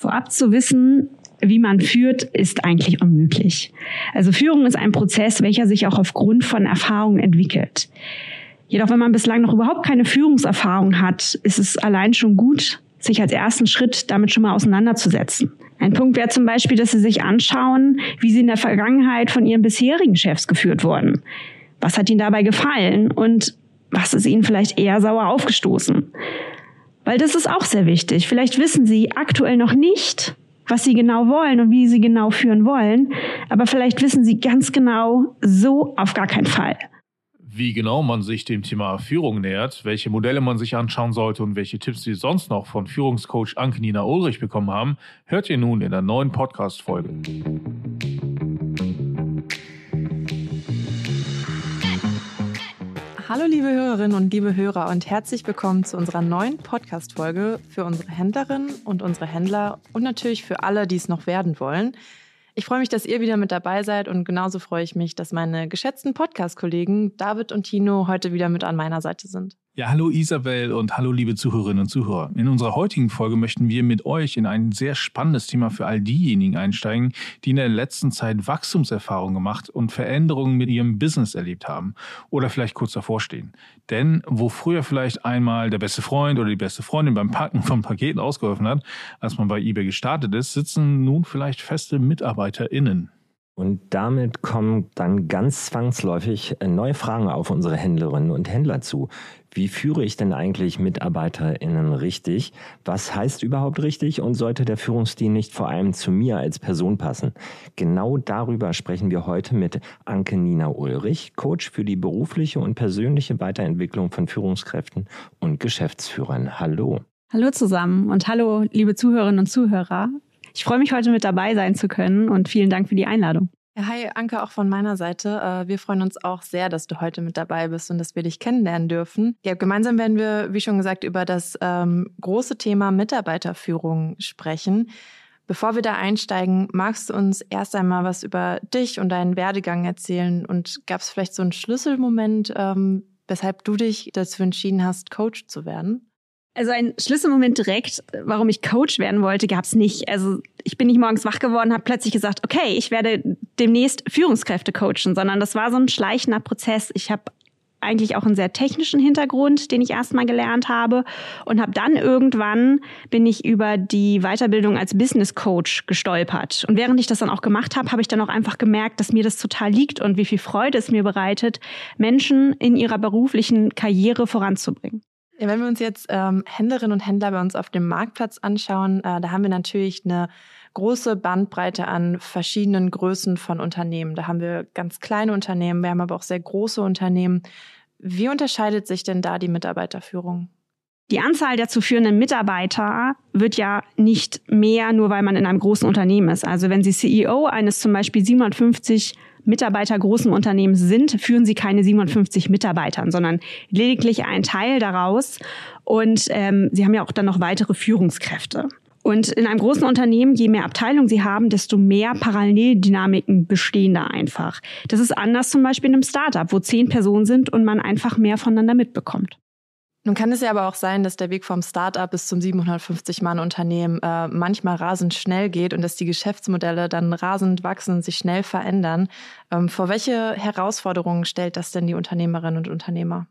Vorab zu wissen, wie man führt, ist eigentlich unmöglich. Also Führung ist ein Prozess, welcher sich auch aufgrund von Erfahrungen entwickelt. Jedoch, wenn man bislang noch überhaupt keine Führungserfahrung hat, ist es allein schon gut, sich als ersten Schritt damit schon mal auseinanderzusetzen. Ein Punkt wäre zum Beispiel, dass Sie sich anschauen, wie Sie in der Vergangenheit von Ihren bisherigen Chefs geführt wurden. Was hat Ihnen dabei gefallen und was ist Ihnen vielleicht eher sauer aufgestoßen? Weil das ist auch sehr wichtig. Vielleicht wissen Sie aktuell noch nicht, was Sie genau wollen und wie Sie genau führen wollen, aber vielleicht wissen Sie ganz genau, so auf gar keinen Fall wie genau man sich dem Thema Führung nähert, welche Modelle man sich anschauen sollte und welche Tipps Sie sonst noch von Führungscoach Anke-Nina Ulrich bekommen haben, hört ihr nun in der neuen Podcast-Folge. Hallo liebe Hörerinnen und liebe Hörer und herzlich willkommen zu unserer neuen Podcast-Folge für unsere Händlerinnen und unsere Händler und natürlich für alle, die es noch werden wollen. Ich freue mich, dass ihr wieder mit dabei seid und genauso freue ich mich, dass meine geschätzten Podcast-Kollegen David und Tino heute wieder mit an meiner Seite sind. Ja, hallo Isabel und hallo liebe Zuhörerinnen und Zuhörer. In unserer heutigen Folge möchten wir mit euch in ein sehr spannendes Thema für all diejenigen einsteigen, die in der letzten Zeit Wachstumserfahrungen gemacht und Veränderungen mit ihrem Business erlebt haben oder vielleicht kurz davor stehen. Denn wo früher vielleicht einmal der beste Freund oder die beste Freundin beim Packen von Paketen ausgeholfen hat, als man bei eBay gestartet ist, sitzen nun vielleicht feste MitarbeiterInnen. Und damit kommen dann ganz zwangsläufig äh, neue Fragen auf unsere Händlerinnen und Händler zu. Wie führe ich denn eigentlich MitarbeiterInnen richtig? Was heißt überhaupt richtig? Und sollte der Führungsstil nicht vor allem zu mir als Person passen? Genau darüber sprechen wir heute mit Anke Nina Ulrich, Coach für die berufliche und persönliche Weiterentwicklung von Führungskräften und Geschäftsführern. Hallo. Hallo zusammen und hallo, liebe Zuhörerinnen und Zuhörer. Ich freue mich, heute mit dabei sein zu können und vielen Dank für die Einladung. Hi, Anke, auch von meiner Seite. Äh, wir freuen uns auch sehr, dass du heute mit dabei bist und dass wir dich kennenlernen dürfen. Ja, gemeinsam werden wir, wie schon gesagt, über das ähm, große Thema Mitarbeiterführung sprechen. Bevor wir da einsteigen, magst du uns erst einmal was über dich und deinen Werdegang erzählen? Und gab es vielleicht so einen Schlüsselmoment, ähm, weshalb du dich dazu entschieden hast, Coach zu werden? Also ein Schlüsselmoment direkt, warum ich Coach werden wollte, gab es nicht. Also ich bin nicht morgens wach geworden, habe plötzlich gesagt, okay, ich werde demnächst Führungskräfte coachen, sondern das war so ein schleichender Prozess. Ich habe eigentlich auch einen sehr technischen Hintergrund, den ich erstmal gelernt habe und habe dann irgendwann bin ich über die Weiterbildung als Business Coach gestolpert und während ich das dann auch gemacht habe, habe ich dann auch einfach gemerkt, dass mir das total liegt und wie viel Freude es mir bereitet, Menschen in ihrer beruflichen Karriere voranzubringen. Ja, wenn wir uns jetzt ähm, Händlerinnen und Händler bei uns auf dem Marktplatz anschauen, äh, da haben wir natürlich eine große Bandbreite an verschiedenen Größen von Unternehmen. Da haben wir ganz kleine Unternehmen, wir haben aber auch sehr große Unternehmen. Wie unterscheidet sich denn da die Mitarbeiterführung? Die Anzahl der zu führenden Mitarbeiter wird ja nicht mehr, nur weil man in einem großen Unternehmen ist. Also wenn Sie CEO eines zum Beispiel 750 Mitarbeiter großen Unternehmens sind, führen sie keine 57 Mitarbeitern, sondern lediglich einen Teil daraus. Und ähm, sie haben ja auch dann noch weitere Führungskräfte. Und in einem großen Unternehmen, je mehr Abteilungen sie haben, desto mehr Paralleldynamiken bestehen da einfach. Das ist anders zum Beispiel in einem Startup, wo zehn Personen sind und man einfach mehr voneinander mitbekommt. Nun kann es ja aber auch sein, dass der Weg vom Startup bis zum 750-Mann-Unternehmen äh, manchmal rasend schnell geht und dass die Geschäftsmodelle dann rasend wachsen und sich schnell verändern. Ähm, vor welche Herausforderungen stellt das denn die Unternehmerinnen und Unternehmer?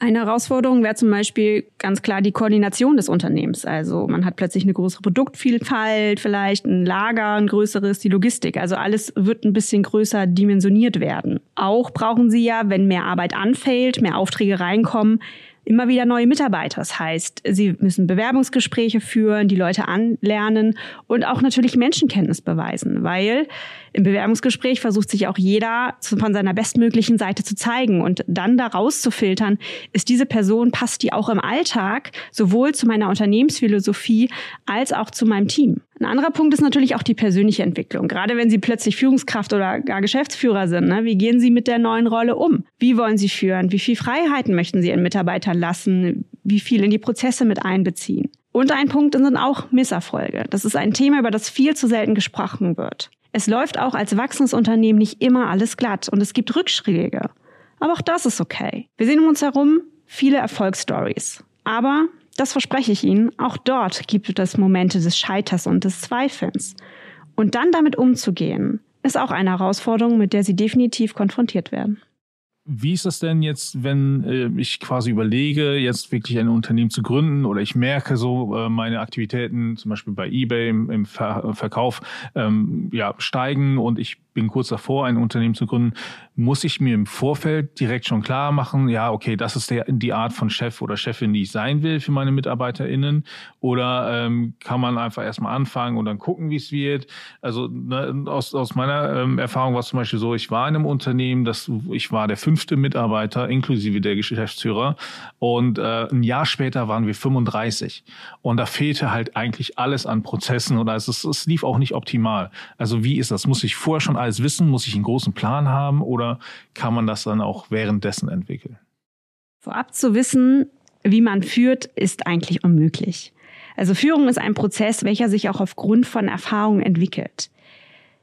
Eine Herausforderung wäre zum Beispiel ganz klar die Koordination des Unternehmens. Also man hat plötzlich eine größere Produktvielfalt, vielleicht ein Lager, ein größeres, die Logistik. Also alles wird ein bisschen größer dimensioniert werden. Auch brauchen Sie ja, wenn mehr Arbeit anfällt, mehr Aufträge reinkommen, immer wieder neue Mitarbeiter. Das heißt, sie müssen Bewerbungsgespräche führen, die Leute anlernen und auch natürlich Menschenkenntnis beweisen, weil im Bewerbungsgespräch versucht sich auch jeder von seiner bestmöglichen Seite zu zeigen und dann daraus zu filtern, ist diese Person, passt die auch im Alltag sowohl zu meiner Unternehmensphilosophie als auch zu meinem Team. Ein anderer Punkt ist natürlich auch die persönliche Entwicklung. Gerade wenn Sie plötzlich Führungskraft oder gar Geschäftsführer sind, ne? wie gehen Sie mit der neuen Rolle um? Wie wollen Sie führen? Wie viel Freiheiten möchten Sie Ihren Mitarbeitern lassen? Wie viel in die Prozesse mit einbeziehen? Und ein Punkt sind auch Misserfolge. Das ist ein Thema, über das viel zu selten gesprochen wird. Es läuft auch als Wachstumsunternehmen nicht immer alles glatt und es gibt Rückschläge. Aber auch das ist okay. Wir sehen um uns herum viele Erfolgsstories. Aber Das verspreche ich Ihnen. Auch dort gibt es Momente des Scheiters und des Zweifelns. Und dann damit umzugehen, ist auch eine Herausforderung, mit der Sie definitiv konfrontiert werden. Wie ist das denn jetzt, wenn äh, ich quasi überlege, jetzt wirklich ein Unternehmen zu gründen oder ich merke so, äh, meine Aktivitäten zum Beispiel bei eBay im, im Ver Verkauf ähm, ja, steigen und ich bin kurz davor, ein Unternehmen zu gründen, muss ich mir im Vorfeld direkt schon klar machen, ja, okay, das ist der, die Art von Chef oder Chefin, die ich sein will für meine MitarbeiterInnen? Oder ähm, kann man einfach erstmal anfangen und dann gucken, wie es wird? Also ne, aus, aus meiner ähm, Erfahrung war es zum Beispiel so, ich war in einem Unternehmen, das, ich war der fünfte Mitarbeiter, inklusive der Geschäftsführer. Und äh, ein Jahr später waren wir 35. Und da fehlte halt eigentlich alles an Prozessen oder es, es lief auch nicht optimal. Also wie ist das? Muss ich vorher schon alles wissen? Muss ich einen großen Plan haben? Oder kann man das dann auch währenddessen entwickeln? Vorab zu wissen, wie man führt, ist eigentlich unmöglich. Also Führung ist ein Prozess, welcher sich auch aufgrund von Erfahrungen entwickelt.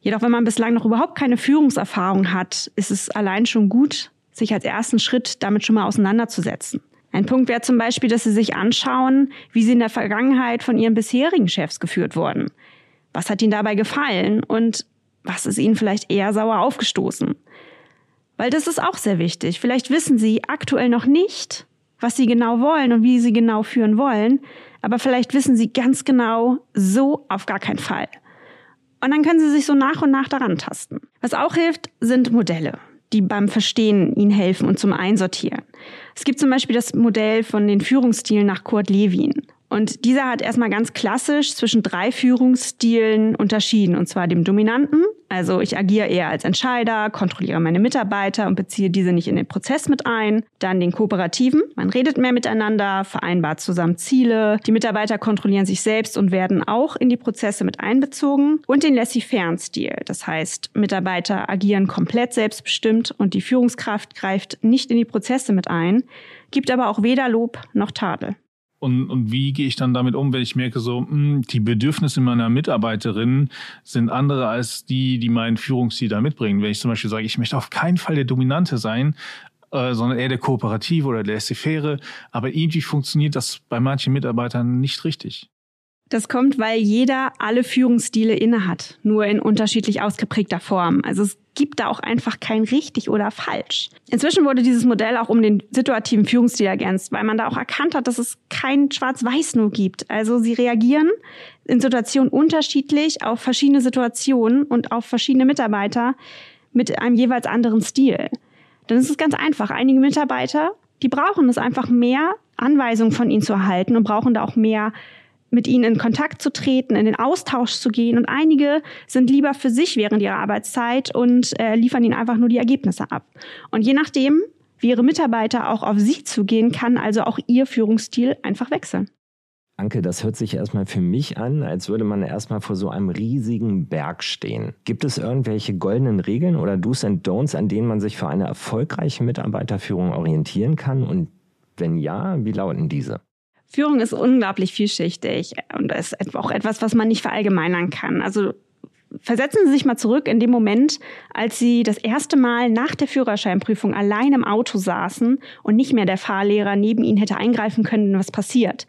Jedoch, wenn man bislang noch überhaupt keine Führungserfahrung hat, ist es allein schon gut, sich als ersten Schritt damit schon mal auseinanderzusetzen. Ein Punkt wäre zum Beispiel, dass Sie sich anschauen, wie Sie in der Vergangenheit von Ihren bisherigen Chefs geführt wurden. Was hat Ihnen dabei gefallen und was ist Ihnen vielleicht eher sauer aufgestoßen? Weil das ist auch sehr wichtig. Vielleicht wissen Sie aktuell noch nicht, was Sie genau wollen und wie Sie genau führen wollen, aber vielleicht wissen Sie ganz genau, so auf gar keinen Fall. Und dann können Sie sich so nach und nach daran tasten. Was auch hilft, sind Modelle, die beim Verstehen Ihnen helfen und zum Einsortieren. Es gibt zum Beispiel das Modell von den Führungsstilen nach Kurt Lewin. Und dieser hat erstmal ganz klassisch zwischen drei Führungsstilen unterschieden, und zwar dem dominanten, also ich agiere eher als Entscheider, kontrolliere meine Mitarbeiter und beziehe diese nicht in den Prozess mit ein. Dann den kooperativen, man redet mehr miteinander, vereinbart zusammen Ziele, die Mitarbeiter kontrollieren sich selbst und werden auch in die Prozesse mit einbezogen. Und den laissez-faire Stil, das heißt Mitarbeiter agieren komplett selbstbestimmt und die Führungskraft greift nicht in die Prozesse mit ein, gibt aber auch weder Lob noch Tadel. Und, und wie gehe ich dann damit um, wenn ich merke, so, mh, hm, die Bedürfnisse meiner Mitarbeiterin sind andere als die, die mein Führungsstil da mitbringen. Wenn ich zum Beispiel sage, ich möchte auf keinen Fall der Dominante sein, äh, sondern eher der Kooperative oder der laissez aber irgendwie funktioniert das bei manchen Mitarbeitern nicht richtig. Das kommt, weil jeder alle Führungsstile innehat, nur in unterschiedlich ausgeprägter Form. Also es gibt da auch einfach kein richtig oder falsch. Inzwischen wurde dieses Modell auch um den situativen Führungsstil ergänzt, weil man da auch erkannt hat, dass es kein Schwarz-Weiß nur gibt. Also sie reagieren in Situationen unterschiedlich auf verschiedene Situationen und auf verschiedene Mitarbeiter mit einem jeweils anderen Stil. Dann ist es ganz einfach. Einige Mitarbeiter, die brauchen es einfach mehr Anweisungen von ihnen zu erhalten und brauchen da auch mehr mit ihnen in Kontakt zu treten, in den Austausch zu gehen. Und einige sind lieber für sich während ihrer Arbeitszeit und äh, liefern ihnen einfach nur die Ergebnisse ab. Und je nachdem, wie ihre Mitarbeiter auch auf sie zugehen, kann also auch ihr Führungsstil einfach wechseln. Anke, das hört sich erstmal für mich an, als würde man erstmal vor so einem riesigen Berg stehen. Gibt es irgendwelche goldenen Regeln oder Do's and Don'ts, an denen man sich für eine erfolgreiche Mitarbeiterführung orientieren kann? Und wenn ja, wie lauten diese? Führung ist unglaublich vielschichtig und ist auch etwas, was man nicht verallgemeinern kann. Also versetzen Sie sich mal zurück in dem Moment, als Sie das erste Mal nach der Führerscheinprüfung allein im Auto saßen und nicht mehr der Fahrlehrer neben Ihnen hätte eingreifen können, was passiert.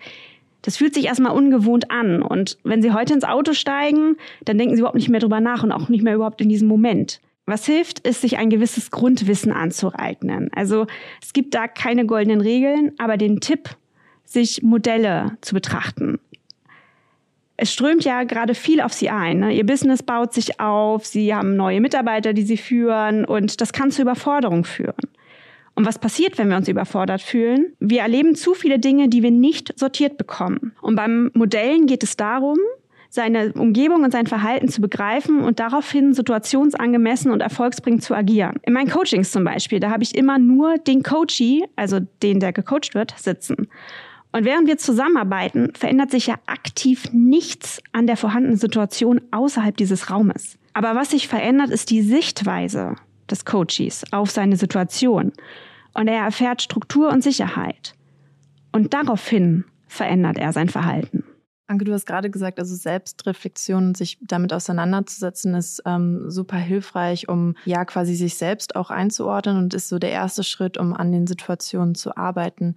Das fühlt sich erstmal ungewohnt an. Und wenn Sie heute ins Auto steigen, dann denken Sie überhaupt nicht mehr drüber nach und auch nicht mehr überhaupt in diesem Moment. Was hilft, ist, sich ein gewisses Grundwissen anzueignen. Also es gibt da keine goldenen Regeln, aber den Tipp, sich Modelle zu betrachten. Es strömt ja gerade viel auf sie ein. Ne? Ihr Business baut sich auf, sie haben neue Mitarbeiter, die sie führen und das kann zu Überforderung führen. Und was passiert, wenn wir uns überfordert fühlen? Wir erleben zu viele Dinge, die wir nicht sortiert bekommen. Und beim Modellen geht es darum, seine Umgebung und sein Verhalten zu begreifen und daraufhin situationsangemessen und erfolgsbringend zu agieren. In meinen Coachings zum Beispiel, da habe ich immer nur den Coachee, also den, der gecoacht wird, sitzen. Und während wir zusammenarbeiten, verändert sich ja aktiv nichts an der vorhandenen Situation außerhalb dieses Raumes. Aber was sich verändert, ist die Sichtweise des Coaches auf seine Situation. Und er erfährt Struktur und Sicherheit. Und daraufhin verändert er sein Verhalten. Anke, du hast gerade gesagt, also Selbstreflexion, sich damit auseinanderzusetzen, ist ähm, super hilfreich, um ja quasi sich selbst auch einzuordnen und ist so der erste Schritt, um an den Situationen zu arbeiten.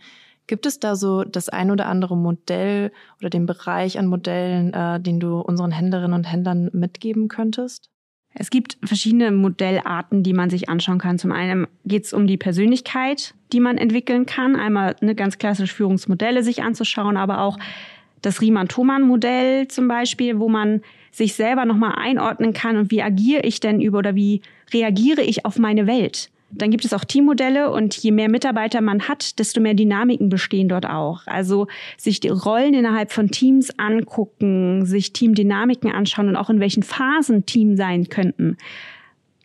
Gibt es da so das ein oder andere Modell oder den Bereich an Modellen, äh, den du unseren Händlerinnen und Händlern mitgeben könntest? Es gibt verschiedene Modellarten, die man sich anschauen kann. Zum einen geht es um die Persönlichkeit, die man entwickeln kann. Einmal eine ganz klassische Führungsmodelle sich anzuschauen, aber auch das Riemann-Thomann-Modell zum Beispiel, wo man sich selber nochmal einordnen kann und wie agiere ich denn über oder wie reagiere ich auf meine Welt. Dann gibt es auch Teammodelle und je mehr Mitarbeiter man hat, desto mehr Dynamiken bestehen dort auch. Also sich die Rollen innerhalb von Teams angucken, sich Teamdynamiken anschauen und auch in welchen Phasen Team sein könnten.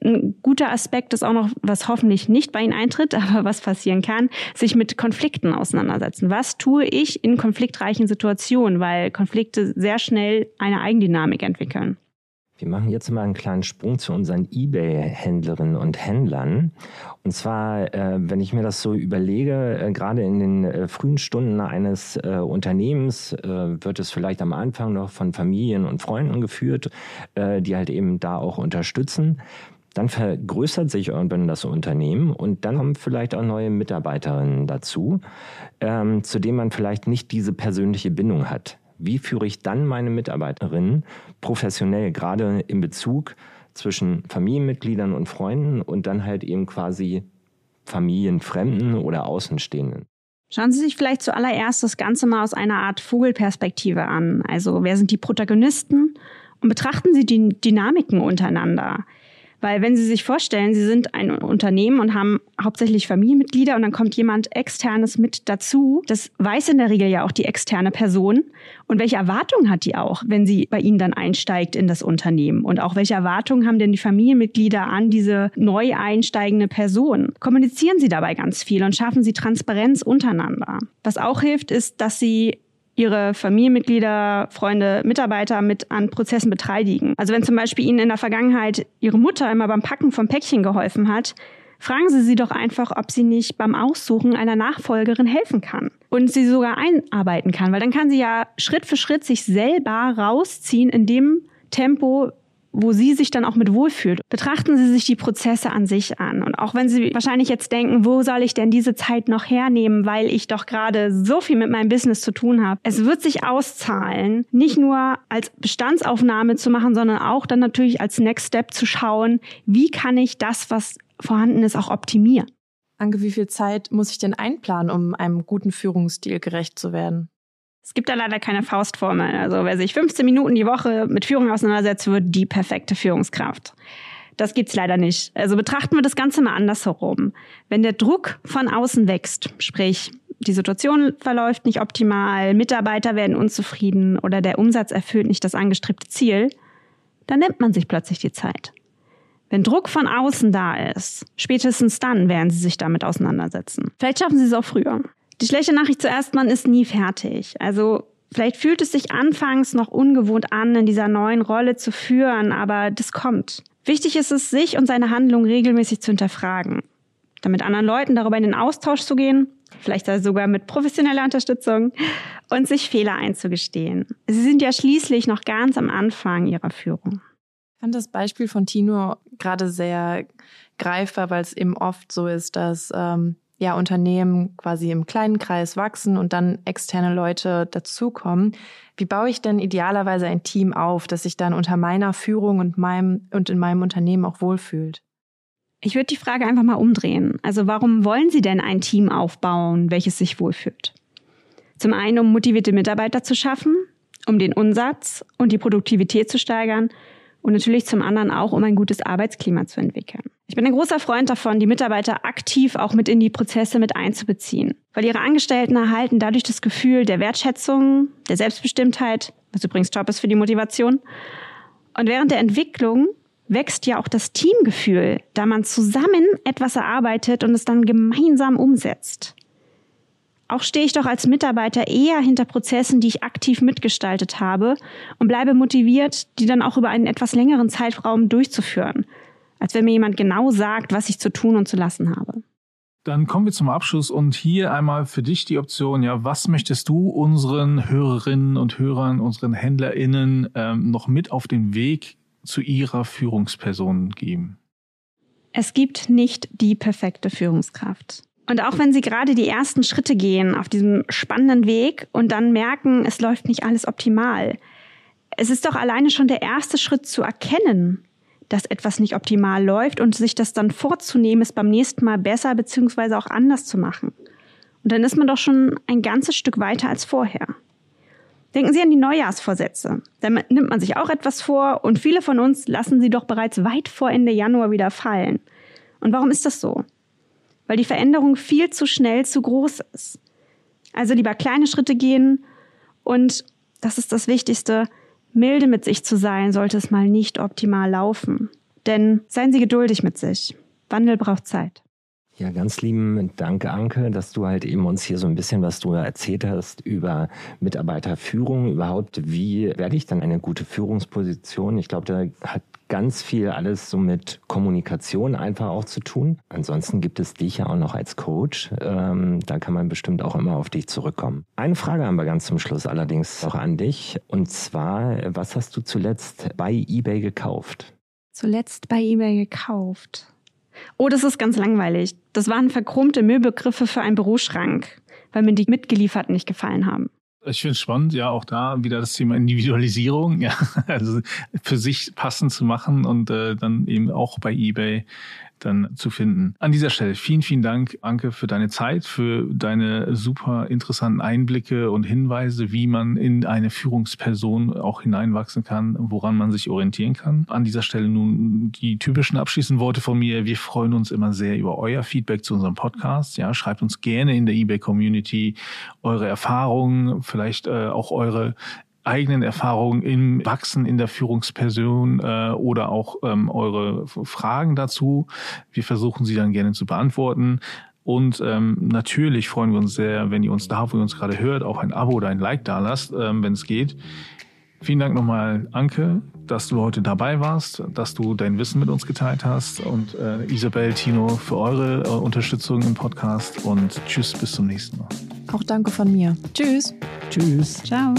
Ein guter Aspekt ist auch noch, was hoffentlich nicht bei Ihnen eintritt, aber was passieren kann, sich mit Konflikten auseinandersetzen. Was tue ich in konfliktreichen Situationen, weil Konflikte sehr schnell eine Eigendynamik entwickeln. Wir machen jetzt mal einen kleinen Sprung zu unseren eBay-Händlerinnen und Händlern. Und zwar, äh, wenn ich mir das so überlege, äh, gerade in den äh, frühen Stunden eines äh, Unternehmens äh, wird es vielleicht am Anfang noch von Familien und Freunden geführt, äh, die halt eben da auch unterstützen. Dann vergrößert sich irgendwann das Unternehmen und dann kommen vielleicht auch neue Mitarbeiterinnen dazu, ähm, zu denen man vielleicht nicht diese persönliche Bindung hat. Wie führe ich dann meine Mitarbeiterinnen professionell, gerade in Bezug zwischen Familienmitgliedern und Freunden und dann halt eben quasi Familienfremden oder Außenstehenden? Schauen Sie sich vielleicht zuallererst das Ganze mal aus einer Art Vogelperspektive an. Also wer sind die Protagonisten? Und betrachten Sie die Dynamiken untereinander. Weil wenn Sie sich vorstellen, Sie sind ein Unternehmen und haben hauptsächlich Familienmitglieder und dann kommt jemand externes mit dazu, das weiß in der Regel ja auch die externe Person. Und welche Erwartungen hat die auch, wenn sie bei Ihnen dann einsteigt in das Unternehmen? Und auch welche Erwartungen haben denn die Familienmitglieder an diese neu einsteigende Person? Kommunizieren Sie dabei ganz viel und schaffen Sie Transparenz untereinander. Was auch hilft, ist, dass Sie ihre Familienmitglieder, Freunde, Mitarbeiter mit an Prozessen beteiligen. Also wenn zum Beispiel Ihnen in der Vergangenheit Ihre Mutter immer beim Packen vom Päckchen geholfen hat, fragen Sie sie doch einfach, ob sie nicht beim Aussuchen einer Nachfolgerin helfen kann und sie sogar einarbeiten kann, weil dann kann sie ja Schritt für Schritt sich selber rausziehen in dem Tempo, wo sie sich dann auch mit wohlfühlt. Betrachten Sie sich die Prozesse an sich an. Und auch wenn Sie wahrscheinlich jetzt denken, wo soll ich denn diese Zeit noch hernehmen, weil ich doch gerade so viel mit meinem Business zu tun habe. Es wird sich auszahlen, nicht nur als Bestandsaufnahme zu machen, sondern auch dann natürlich als Next Step zu schauen, wie kann ich das, was vorhanden ist, auch optimieren. Anke, wie viel Zeit muss ich denn einplanen, um einem guten Führungsstil gerecht zu werden? Es gibt da leider keine Faustformel. Also wer sich 15 Minuten die Woche mit Führung auseinandersetzt, wird die perfekte Führungskraft. Das gibt's leider nicht. Also betrachten wir das Ganze mal andersherum. Wenn der Druck von außen wächst, sprich die Situation verläuft nicht optimal, Mitarbeiter werden unzufrieden oder der Umsatz erfüllt nicht das angestrebte Ziel, dann nimmt man sich plötzlich die Zeit. Wenn Druck von außen da ist, spätestens dann werden Sie sich damit auseinandersetzen. Vielleicht schaffen Sie es auch früher. Die schlechte Nachricht zuerst, man ist nie fertig. Also vielleicht fühlt es sich anfangs noch ungewohnt an, in dieser neuen Rolle zu führen, aber das kommt. Wichtig ist es, sich und seine Handlung regelmäßig zu hinterfragen. Dann mit anderen Leuten darüber in den Austausch zu gehen, vielleicht sogar mit professioneller Unterstützung und sich Fehler einzugestehen. Sie sind ja schließlich noch ganz am Anfang ihrer Führung. Ich fand das Beispiel von Tino gerade sehr greifbar, weil es eben oft so ist, dass ähm, ja, Unternehmen quasi im kleinen Kreis wachsen und dann externe Leute dazukommen. Wie baue ich denn idealerweise ein Team auf, das sich dann unter meiner Führung und meinem und in meinem Unternehmen auch wohlfühlt? Ich würde die Frage einfach mal umdrehen. Also warum wollen Sie denn ein Team aufbauen, welches sich wohlfühlt? Zum einen, um motivierte Mitarbeiter zu schaffen, um den Umsatz und die Produktivität zu steigern und natürlich zum anderen auch, um ein gutes Arbeitsklima zu entwickeln. Ich bin ein großer Freund davon, die Mitarbeiter aktiv auch mit in die Prozesse mit einzubeziehen, weil ihre Angestellten erhalten dadurch das Gefühl der Wertschätzung, der Selbstbestimmtheit, was übrigens Job ist für die Motivation. Und während der Entwicklung wächst ja auch das Teamgefühl, da man zusammen etwas erarbeitet und es dann gemeinsam umsetzt. Auch stehe ich doch als Mitarbeiter eher hinter Prozessen, die ich aktiv mitgestaltet habe und bleibe motiviert, die dann auch über einen etwas längeren Zeitraum durchzuführen, als wenn mir jemand genau sagt, was ich zu tun und zu lassen habe. Dann kommen wir zum Abschluss und hier einmal für dich die Option, ja, was möchtest du unseren Hörerinnen und Hörern, unseren HändlerInnen ähm, noch mit auf den Weg zu ihrer Führungsperson geben? Es gibt nicht die perfekte Führungskraft. Und auch wenn Sie gerade die ersten Schritte gehen auf diesem spannenden Weg und dann merken, es läuft nicht alles optimal, es ist doch alleine schon der erste Schritt zu erkennen, dass etwas nicht optimal läuft und sich das dann vorzunehmen, es beim nächsten Mal besser bzw. auch anders zu machen. Und dann ist man doch schon ein ganzes Stück weiter als vorher. Denken Sie an die Neujahrsvorsätze. Da nimmt man sich auch etwas vor und viele von uns lassen sie doch bereits weit vor Ende Januar wieder fallen. Und warum ist das so? Weil die Veränderung viel zu schnell zu groß ist. Also lieber kleine Schritte gehen und, das ist das Wichtigste, milde mit sich zu sein, sollte es mal nicht optimal laufen. Denn seien Sie geduldig mit sich. Wandel braucht Zeit. Ja, ganz lieben Dank, Anke, dass du halt eben uns hier so ein bisschen was du erzählt hast über Mitarbeiterführung, überhaupt, wie werde ich dann eine gute Führungsposition? Ich glaube, da hat ganz viel alles so mit Kommunikation einfach auch zu tun. Ansonsten gibt es dich ja auch noch als Coach. Ähm, da kann man bestimmt auch immer auf dich zurückkommen. Eine Frage haben wir ganz zum Schluss allerdings auch an dich. Und zwar, was hast du zuletzt bei eBay gekauft? Zuletzt bei eBay gekauft. Oh, das ist ganz langweilig. Das waren verchromte Möbelgriffe für einen Büroschrank, weil mir die mitgeliefert nicht gefallen haben. Ich finde es spannend, ja, auch da wieder das Thema Individualisierung, ja, also für sich passend zu machen und äh, dann eben auch bei eBay dann zu finden. An dieser Stelle vielen, vielen Dank, Anke, für deine Zeit, für deine super interessanten Einblicke und Hinweise, wie man in eine Führungsperson auch hineinwachsen kann, woran man sich orientieren kann. An dieser Stelle nun die typischen abschließenden Worte von mir. Wir freuen uns immer sehr über euer Feedback zu unserem Podcast. Ja, schreibt uns gerne in der eBay Community eure Erfahrungen, vielleicht äh, auch eure eigenen Erfahrungen im Wachsen in der Führungsperson äh, oder auch ähm, eure Fragen dazu. Wir versuchen sie dann gerne zu beantworten. Und ähm, natürlich freuen wir uns sehr, wenn ihr uns da, wo ihr uns gerade hört, auch ein Abo oder ein Like da lasst, ähm, wenn es geht. Vielen Dank nochmal, Anke, dass du heute dabei warst, dass du dein Wissen mit uns geteilt hast und äh, Isabel, Tino für eure äh, Unterstützung im Podcast und tschüss, bis zum nächsten Mal. Auch danke von mir. Tschüss. Tschüss. Ciao.